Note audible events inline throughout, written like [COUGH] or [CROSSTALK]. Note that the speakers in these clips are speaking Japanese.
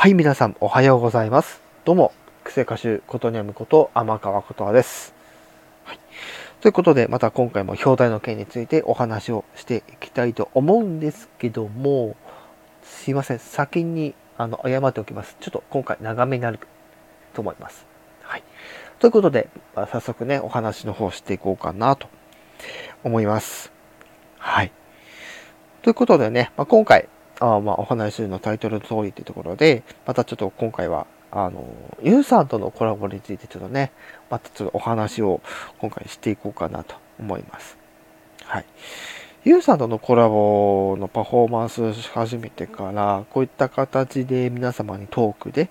はい、皆さんおはようございます。どうも、癖歌手ことにゃむこと天川ことはです。はい。ということで、また今回も表題の件についてお話をしていきたいと思うんですけども、すいません、先にあの謝っておきます。ちょっと今回長めになると思います。はい。ということで、まあ早速ね、お話の方していこうかなと思います。はい。ということでね、まあ、今回、あまあ、お話しするのタイトルの通りというところで、またちょっと今回は、あの、ユウさんとのコラボについてちょっとね、またちょっとお話を今回していこうかなと思います。はい。ユウさんとのコラボのパフォーマンスをし始めてから、こういった形で皆様にトークで、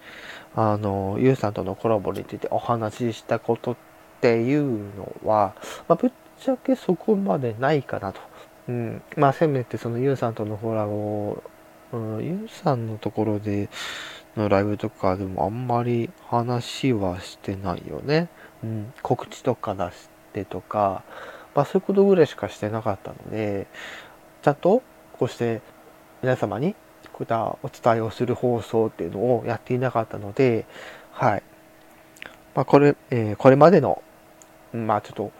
あの、ユウさんとのコラボについてお話ししたことっていうのは、まあ、ぶっちゃけそこまでないかなと。うん。まあ、せめてそのユウさんとのコラボうん、ユウさんのところでのライブとかでもあんまり話はしてないよね。うん、告知とか出してとか、まあそういうことぐらいしかしてなかったので、ちゃんとこうして皆様にこういったお伝えをする放送っていうのをやっていなかったので、はい。まあこれ、えーこれまでの、まあちょっと、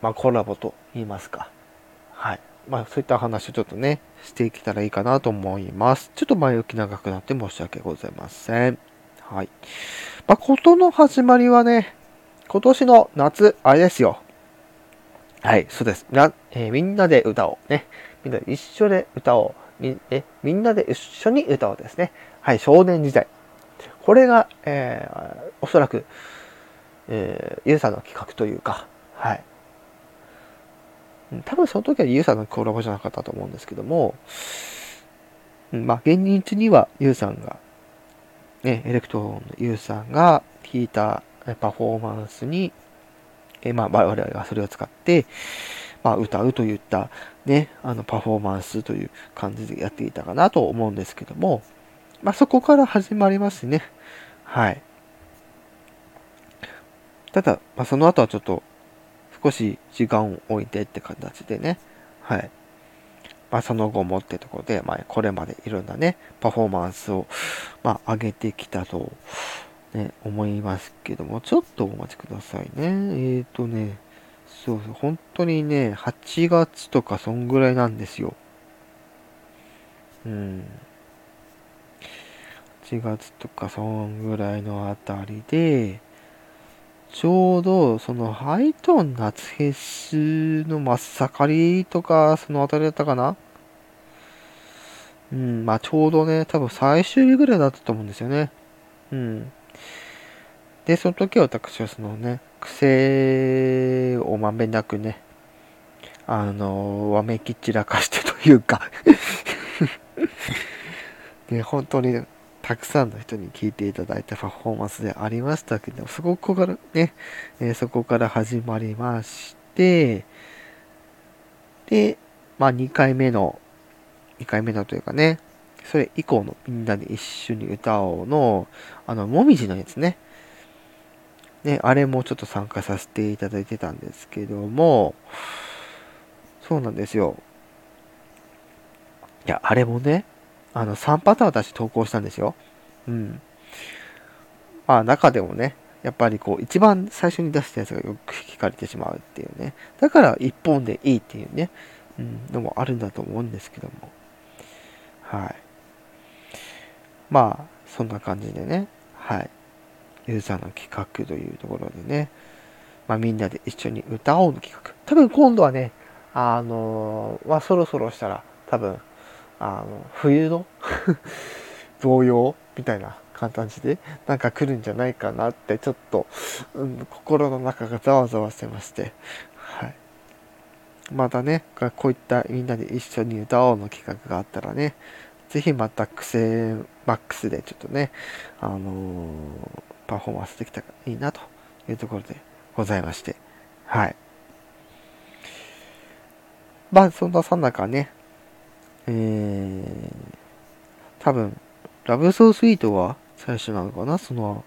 まあコラボと言いますか。はい。まあそういった話をちょっとね、していけたらいいかなと思います。ちょっと前置き長くなって申し訳ございません。はい。まあことの始まりはね、今年の夏、あれですよ。はい、そうです。なえーみんなで歌おう。ね。みんなで一緒で歌おう。みえみんなで一緒に歌おうですね。はい、少年時代。これが、えーおそらく、えーゆうさんの企画というか、はい。多分その時はゆうさんのコラボじゃなかったと思うんですけども、まあ、現日にはゆうさんが、ね、エレクトーンのゆうさんが弾いたパフォーマンスに、えまあ、我々がそれを使って、まあ、歌うといった、ね、あの、パフォーマンスという感じでやっていたかなと思うんですけども、まあ、そこから始まりますね。はい。ただ、まあ、その後はちょっと、少し時間を置いてって形でね、はい。まあ、その後もってところで、まあ、これまでいろんなね、パフォーマンスを、まあ、上げてきたと、ね、思いますけども、ちょっとお待ちくださいね。えーとね、そうそう、本当にね、8月とかそんぐらいなんですよ。うん。8月とかそんぐらいのあたりで、ちょうど、その、ハイトーン夏フェスの真っ盛りとか、そのあたりだったかな？うん、まあちょうどね、多分最終日ぐらいだったと思うんですよね。うん。で、その時は私はそのね、癖をまんべんなくね、あの、わめき散らかしてというか [LAUGHS] ね、本当にたくさんの人に聞いていただいたパフォーマンスでありましたけど、そこからね、えーそこから始まりまして、で、まあ2回目の、2回目のというかね、それ以降のみんなで一緒に歌おうの、あの、もみじのやつね。ね、あれもちょっと参加させていただいてたんですけども、そうなんですよ。いや、あれもね、あの、3パターン私投稿したんですよ。うん。まあ、中でもね、やっぱりこう、一番最初に出したやつがよく聞かれてしまうっていうね。だから、一本でいいっていうね、うん、のもあるんだと思うんですけども。はい。まあ、そんな感じでね、はい。ユーザーの企画というところでね、まあみんなで一緒に歌おうの企画。多分今度はね、あのーまあそろそろしたら多分、あの、冬の？[LAUGHS] 童謡みたいな感じでなんか来るんじゃないかなってちょっと、うん、心の中がざわざわしてまして、はい。またね、こういったみんなで一緒に歌おうの企画があったらね、ぜひまた癖マックスでちょっとね、あのーパフォーマンスできたらいいなというところでございまして、はい。まあ、そんなさん中ね、えー、多分、ラブソースイートは最初なのかな？その、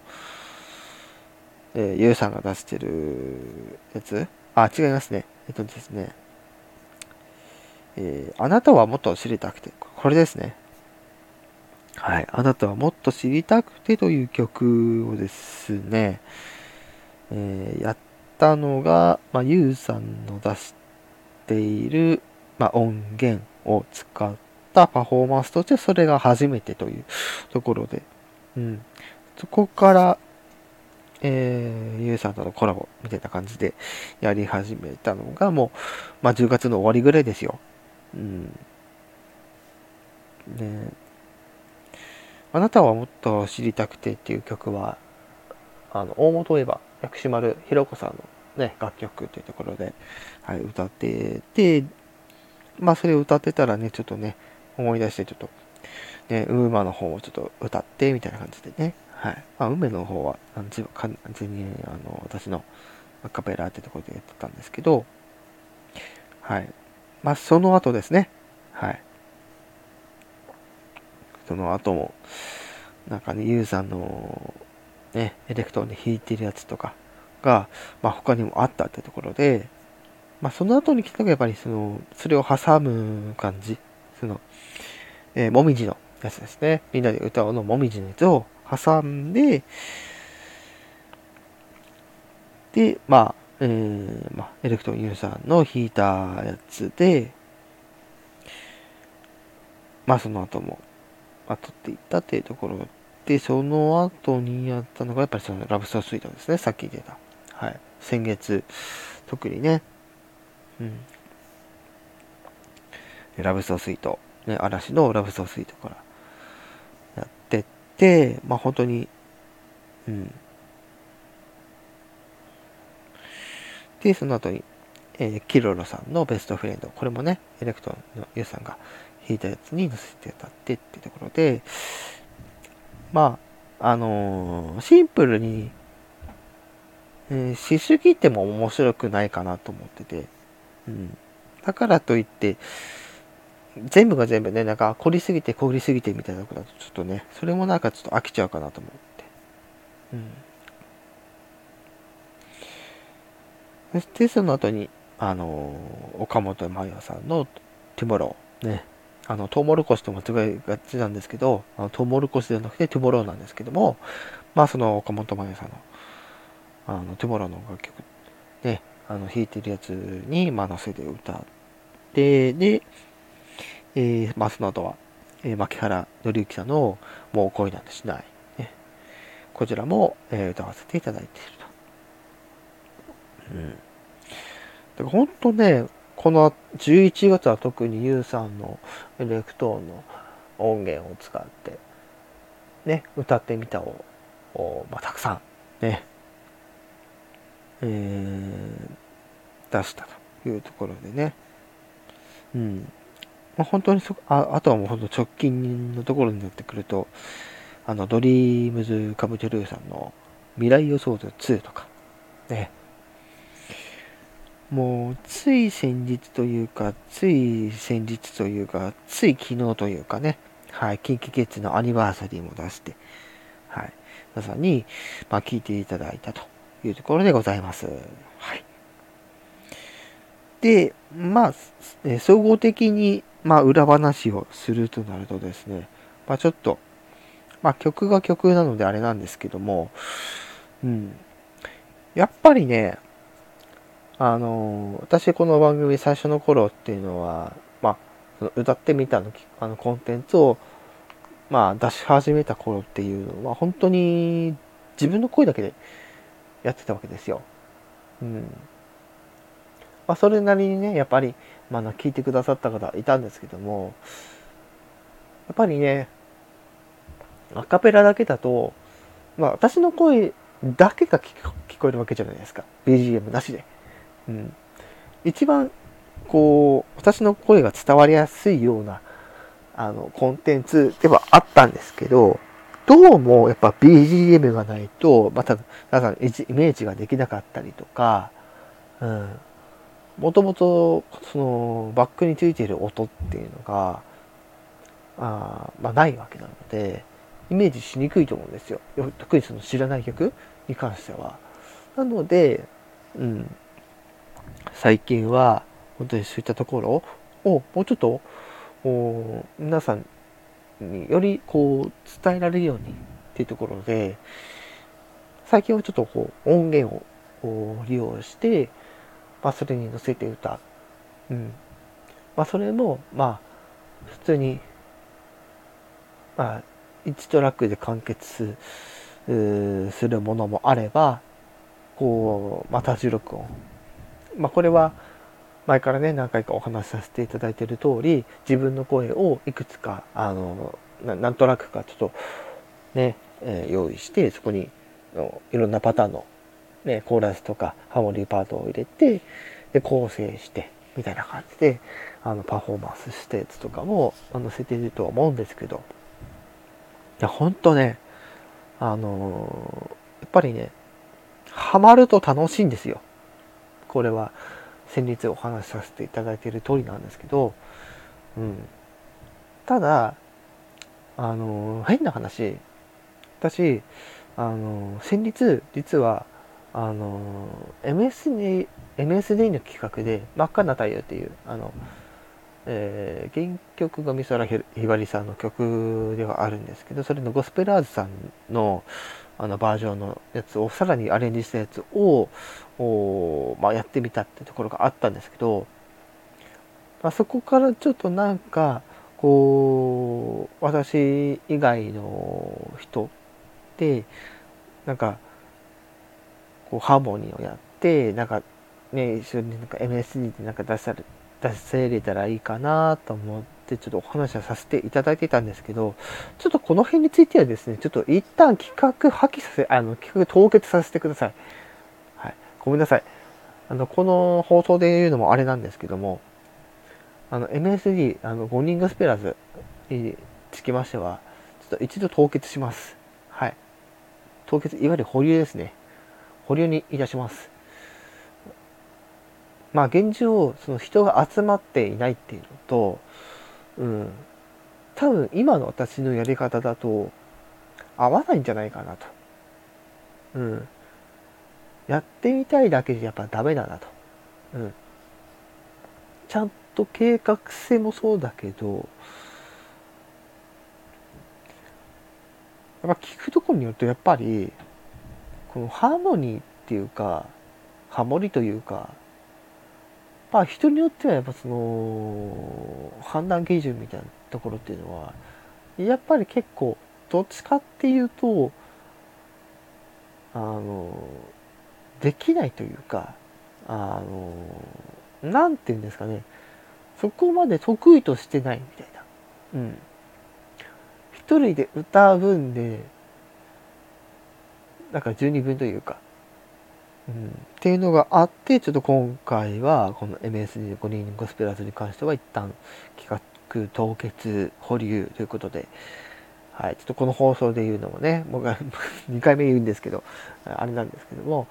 えー、ゆうさんが出してるやつ？あ、違いますね。えっとですね、えーあなたはもっと知りたくて、これですね。はい。あなたはもっと知りたくてという曲をですね、えー、やったのが、まあ、ゆうさんの出している、まあ、音源を使ったパフォーマンスとしてそれが初めてというところで、うん。そこから、えー、ゆうさんとのコラボみたいな感じでやり始めたのがもう、まあ、10月の終わりぐらいですよ。うん。ねあなたはもっと知りたくてっていう曲は、あの、大元言えば、薬師丸ひろ子さんのね、楽曲というところで、はい、歌ってて、まあ、それを歌ってたらね、ちょっとね、思い出して、ちょっと、ね、ウーマの方をちょっと歌って、みたいな感じでね、はい。まあ、梅の方は、完全に、あの、私のアカペラってところでやってたんですけど、はい。まあ、その後ですね、はい。その後も、なんかね、ユーさんの、ね、エレクトーンで弾いてるやつとかが、まあ、他にもあったってところで、まあ、その後に来たのがやっぱりその、それを挟む感じ、その、えー、もみじのやつですね。みんなで歌うのもみじのやつを挟んで、で、まあ、えー、まあ、エレクトンユーザーの弾いたやつで、まあ、その後も、まあ、撮っていったっていうところで、その後にやったのが、やっぱりそのラブソースイートですね。さっき言ってた。はい。先月、特にね、うん。ラブソースイート、ね、嵐のラブソースイートからやってって、まあ本当に、うん。で、その後に、えー、キロロさんのベストフレンド。これもね、エレクトンのユウさんが弾いたやつに乗せて歌ってってところで、まあ、あのー、シンプルに、えー、しすぎても面白くないかなと思ってて、うん。だからといって、全部が全部ね、なんか凝りすぎて凝りすぎてみたいなことだとちょっとね、それもなんかちょっと飽きちゃうかなと思って。うん。そしてその後に、あの、岡本真夜さんの Tomorrow、ね、あの、トウモロコシと間違いがちなんですけど、あのトウモロコシではなくて Tomorrow なんですけども、まあその岡本真夜さんの、あの、 Tomorrow の楽曲、あの、弾いてるやつに、まあ乗せて歌って、で、えー、まあその後は、えー、槇原敬之さんの、もう恋なんてしない、ね、こちらも、えー、歌わせていただいていると。うん。だから本当ね、この11月は特に U さんのエレクトーンの音源を使ってね歌ってみたをまあ、たくさんね、えー、出したというところでね。うん。まあ、本当にそああとはもう本当直近のところになってくるとあの DREAMS COME TRUE さんの未来予想図2とかね。もう、つい先日というか、つい先日というか、つい昨日というかね、はい、キンキキッズのアニバーサリーも出して、はい、皆さんに、まあ、聞いていただいたというところでございます。はい。で、まあ、総合的に、まあ、裏話をするとなるとですね、まあ、ちょっと、まあ、曲が曲なのであれなんですけども、うん。やっぱりね、あの私この番組最初の頃っていうのは、まあ、歌ってみたのあのコンテンツを、まあ、出し始めた頃っていうのは本当に自分の声だけでやってたわけですよ。うん。まあ、それなりにね、やっぱり、まあ、聞いてくださった方いたんですけども、やっぱりね、アカペラだけだと、まあ、私の声だけが聞こえるわけじゃないですか。BGM なしで。うん、一番こう私の声が伝わりやすいようなあのコンテンツではあったんですけどどうもやっぱ BGM がないとまた皆さんイメージができなかったりとか、うん、もともとそのバックについている音っていうのがあまあないわけなのでイメージしにくいと思うんですよ。特にその知らない曲に関しては。なので、うん、最近は本当にそういったところをもうちょっと皆さんによりこう伝えられるようにっていうところで最近はちょっとこう音源を利用して、まあ、それに乗せて歌う。うんまあ、それもまあ普通にまあ1トラックで完結するものもあればこうまた16音まあこれは前からね何回かお話しさせていただいている通り自分の声をいくつかあのなんとなくかちょっとね、えー、用意してそこにいろんなパターンの、ね、コーラスとかハモリーパートを入れてで構成してみたいな感じであのパフォーマンスしたやつとかも載せているとは思うんですけど。いやほんとねあのー、やっぱりねハマると楽しいんですよ。これは先日お話しさせていただいている通りなんですけど、うん、ただあの変な話。私あの先日実はあの MSD, MSD の企画で「真っ赤な太陽」っていうあの、えー、原曲が美空ひばりさんの曲ではあるんですけどそれのゴスペラーズさんのあのバージョンのやつをさらにアレンジしたやつをまあ、やってみたってところがあったんですけど、まあ、そこからちょっとなんかこう私以外の人でなんかこうハーモニーをやってなんかね一緒になんか MSD でなんか出され出せれたらいいかなと思ってちょっとお話はさせていただいてたんですけどちょっとこの辺についてはですねちょっと一旦企画破棄させあの企画凍結させてください。はい。ごめんなさい。あのこの放送で言うのもあれなんですけどもあの MSD あの5人グスペラーズにつきましてはちょっと一度凍結します。はい。凍結いわゆる保留ですね。保留にいたしますまあ現状その人が集まっていないっていうのと、うん、多分今の私のやり方だと合わないんじゃないかなと。うん。やってみたいだけじゃやっぱダメだなと。うん。ちゃんと計画性もそうだけど、やっぱ聞くところによるとやっぱり、このハーモニーっていうか、ハモリというか、まあ人によってはやっぱその判断基準みたいなところっていうのはやっぱり結構どっちかっていうとあのできないというかあの何て言うんですかね。そこまで得意としてないみたいな。うん。一人で歌う分でなんか十二分というか。うん、っていうのがあってちょっと今回はこの MSD5 人ゴスペラーズに関しては一旦企画凍結保留ということで、はい、ちょっとこの放送で言うのもね僕は2 [LAUGHS] 回目言うんですけどあれなんですけども。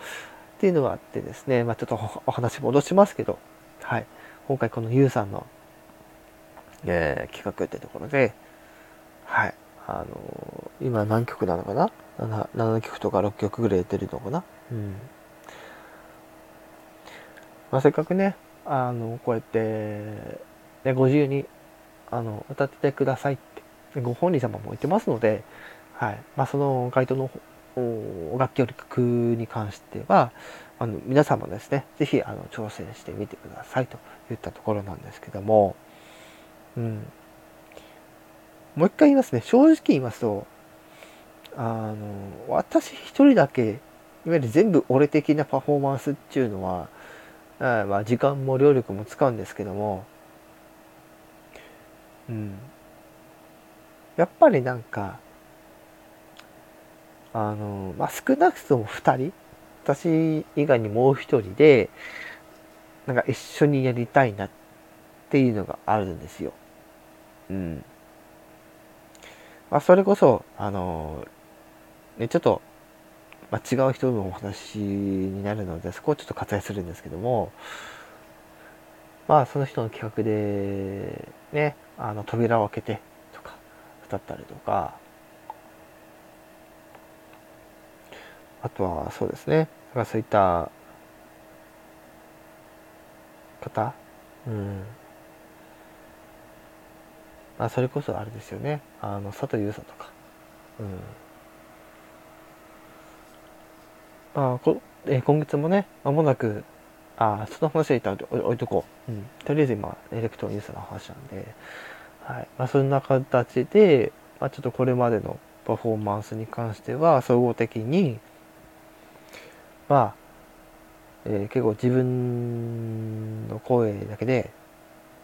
っていうのがあってですね、まあ、ちょっとお話戻しますけど、はい、今回この YOU さんの、えー、企画ってところで、はい、あのー、今何曲なのかな？7, 7曲とか6曲ぐらい出るのかな、うん。まあ、せっかくね。あのこうやって、ね、ご自由にあの歌ってくださいってご本人様も言ってますので、はい。まあ、その回答の楽器曲に関してはあの皆様ですね是非あの挑戦してみてくださいといったところなんですけども、うん、もう一回言いますね。正直言いますとあの私一人だけいわゆる全部俺的なパフォーマンスっていうのはあまあ時間も労力も使うんですけどもうんやっぱりなんかあのまあ少なくとも2人私以外にもう1人でなんか一緒にやりたいなっていうのがあるんですよ。うん。まあそれこそあのねちょっとまあ、違う人のお話になるのでそこをちょっと割愛するんですけどもまあその人の企画でねあの扉を開けてとか歌ったりとかあとはそうですね。だからそういった方うん。まあ、それこそあれですよね。あの佐藤優さとか、うん。まあこえー、今月もね間もなくあその話は一旦置いとこう、うん、とりあえず今エレクトロニュースの話なんで、はい。まあ、そんな形で、まあ、ちょっとこれまでのパフォーマンスに関しては総合的にまあ、えー、結構自分の声だけで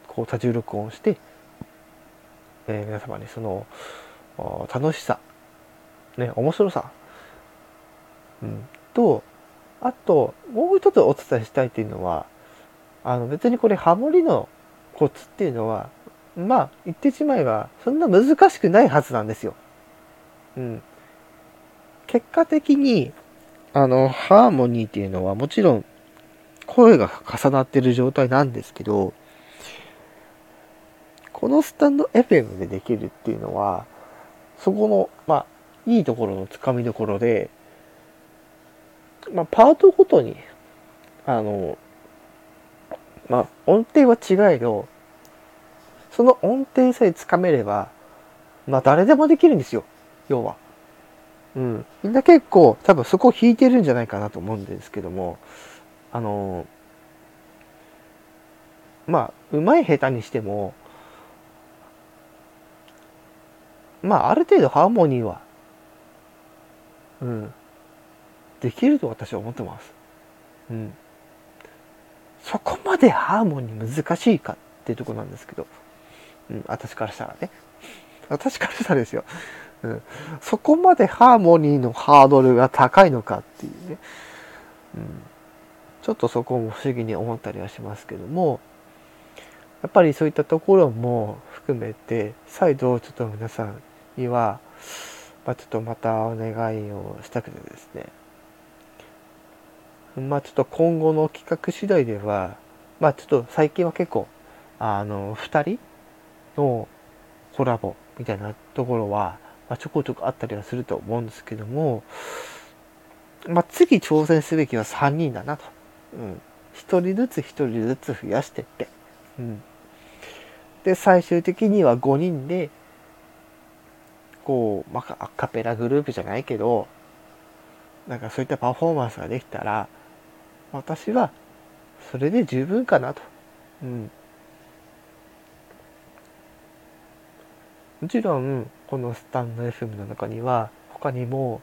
こう多重録音して、えー、皆様にその楽しさ、ね、面白さ、うん、とあともう一つお伝えしたいっていうのはあの別にこれハモリのコツっていうのはまあ言ってしまえばそんな難しくないはずなんですよ。うん。結果的にあのハーモニーっていうのはもちろん声が重なってる状態なんですけどこのスタンド FM でできるっていうのはそこのまあいいところのつかみどころでまあ、パートごとに、あの、まあ、音程は違えど、その音程さえつかめれば、まあ、誰でもできるんですよ。要は。うん。みんな結構、多分そこを弾いてるんじゃないかなと思うんですけども、あの、まあ、うまい下手にしても、まあ、ある程度ハーモニーは、うん、できると私は思ってます。うん。そこまでハーモニー難しいかっていうとこなんですけど、うん、私からしたらね。私からしたらですよ。うん。そこまでハーモニーのハードルが高いのかっていうね。うん。ちょっとそこも不思議に思ったりはしますけども、やっぱりそういったところも含めて、再度ちょっと皆さんには、まあ、ちょっとまたお願いをしたくてですね、まあちょっと今後の企画次第では、まあちょっと最近は結構、あの、二人のコラボみたいなところは、まあ、ちょこちょこあったりはすると思うんですけども、まあ次挑戦すべきは3人だなと。うん。一人ずつ一人ずつ増やしてって。うん。で、最終的には5人で、こう、まあ、アカペラグループじゃないけど、なんかそういったパフォーマンスができたら、私はそれで十分かなと。うん。もちろん、このスタンド FM の中には、他にも、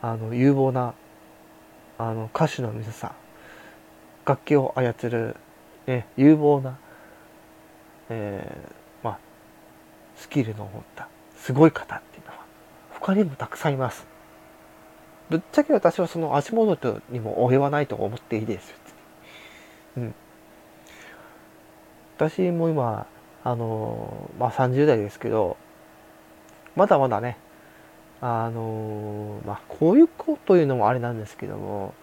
あの、有望な、あの、歌手の皆さん、楽器を操る、ね、有望な、えー、まあ、スキルの持った、すごい方っていうのは、他にもたくさんいます。ぶっちゃけ私はその足元にも及ばないと思っていいです。うん。私も今、あのまあ、30代ですけど、まだまだね、あのまあ、こういうこというのもあれなんですけども、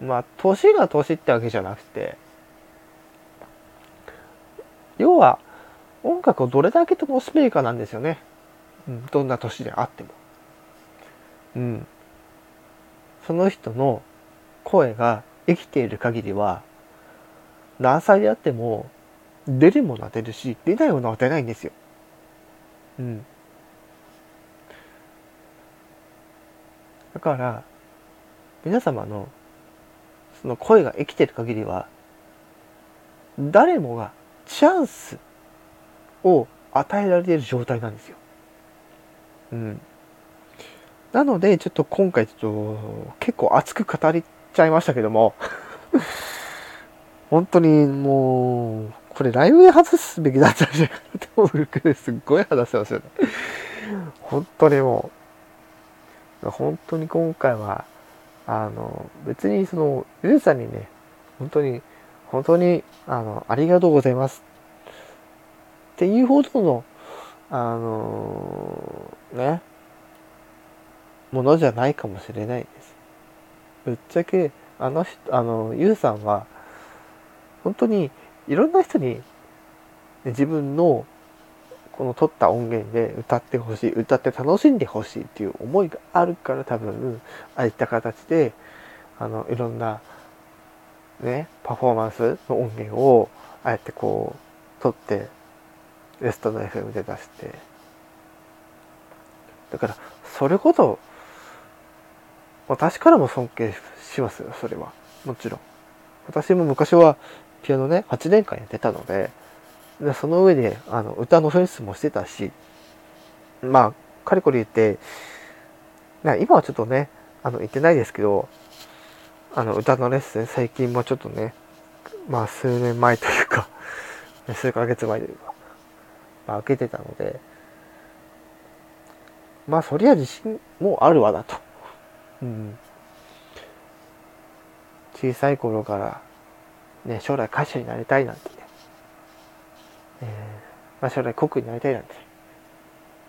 まあ、年が年ってわけじゃなくて、要は、音楽をどれだけ楽しめるかなんですよね。うん、どんな年であっても。うん。その人の声が生きている限りは何歳であっても出るものは出るし出ないものは出ないんですよ。うん。だから皆様のその声が生きている限りは誰もがチャンスを与えられている状態なんですよ。うん。なので、ちょっと今回ちょっと結構熱く語りちゃいましたけども [LAUGHS] 本当にもう、これライブで外すべきだったんじゃないかって思うくらいすっごい話してますよね。本当にもう、本当に今回は、あの、別にその、ゆうさんにね、本当に、本当に、あの、ありがとうございます。っていうほどの、あのね、ものじゃないかもしれないです。ぶっちゃけあの人あのユウさんは本当にいろんな人に、自分のこの撮った音源で歌ってほしい歌って楽しんでほしいっていう思いがあるから多分ああいった形であのいろんなねパフォーマンスの音源をああやってこう撮ってエストの FM で出してだからそれこそ私からも尊敬しますよそれは。もちろん。私も昔はピアノね8年間やってたのででその上であの歌のフェンスもしてたしまあかれこれ言って今はちょっとねあの言ってないですけどあの歌のレッスン最近もちょっとねまあ数年前というか [LAUGHS] 数ヶ月前というか、まあ、受けてたのでまあそりゃ自信もあるわなと、うん、小さい頃からね将来歌手になりたいなんてね、えーまあ、将来コックになりたいなんて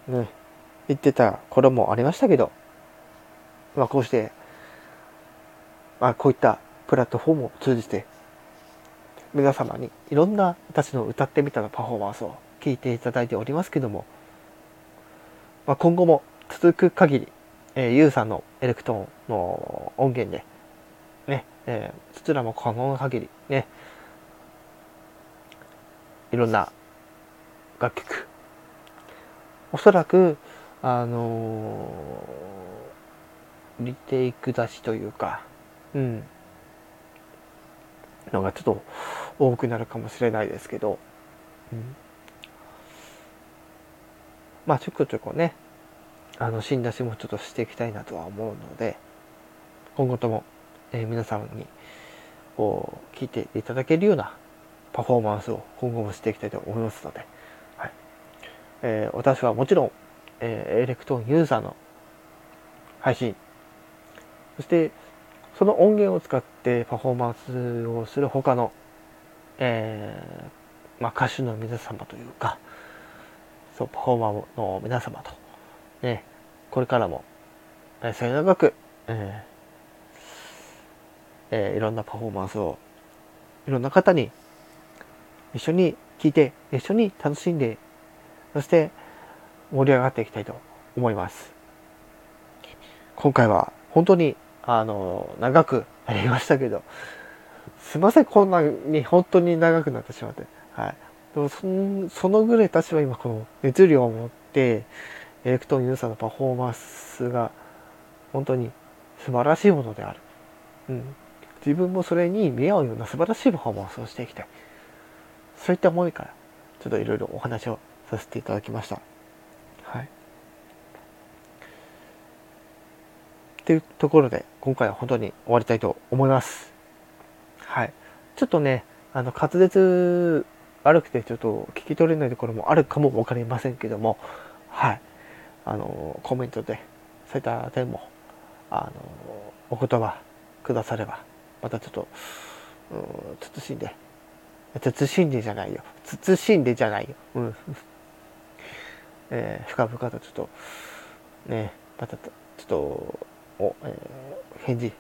ね。言ってた頃もありましたけどまあこうしてまあこういったプラットフォームを通じて皆様にいろんな私の歌ってみたのパフォーマンスを聞いていただいておりますけども、まあ、今後も続く限り、えー、ユウさんのエレクトーンの音源で、ね、えー、そちらも可能な限り、ね、いろんな楽曲、おそらく、あのー、リテイク出しというか、うん、のがちょっと多くなるかもしれないですけど、うん、まあちょこちょこねあの新出しもちょっとしていきたいなとは思うので今後とも、えー、皆さんにこう聞いていただけるようなパフォーマンスを今後もしていきたいと思いますので、はい。えー、私はもちろん、えー、エレクトーンユーザーの配信。そしてその音源を使ってパフォーマンスをする他の、えー、まあ、歌手の皆様というか、そう、パフォーマーの皆様と、ね、これからも、えー、末永く、えーえー、いろんなパフォーマンスを、いろんな方に一緒に聴いて、一緒に楽しんで、そして盛り上がっていきたいと思います。今回は本当にあの、長くなりましたけど、すいません、こんなに本当に長くなってしまって。はい。でもそそのぐらい私は今この熱量を持って、エレクトーンユウさんのパフォーマンスが本当に素晴らしいものである。うん。自分もそれに見合うような素晴らしいパフォーマンスをしていきたい。そういった思いから、ちょっといろいろお話をさせていただきました。はい。っていうところで、今回は本当に終わりたいと思います。はい。ちょっとね、あの、滑舌悪くてちょっと聞き取れないところもあるかもわかりませんけども、はい。あの、コメントで、そういった点も、あの、お言葉くだされば、またちょっと、うん、慎んで、慎んでじゃないよ。慎んでじゃないよ。うん。[LAUGHS] えー、深々とちょっと、ね、また、ちょっと、を、えー、返事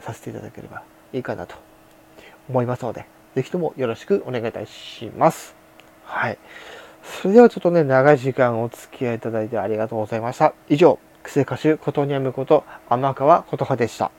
させていただければいいかなと思いますので、ぜひともよろしくお願いいたします。はい。それではちょっとね、長い時間お付き合いいただいてありがとうございました。以上、癖歌手、ことにゃむこと、天川琴葉でした。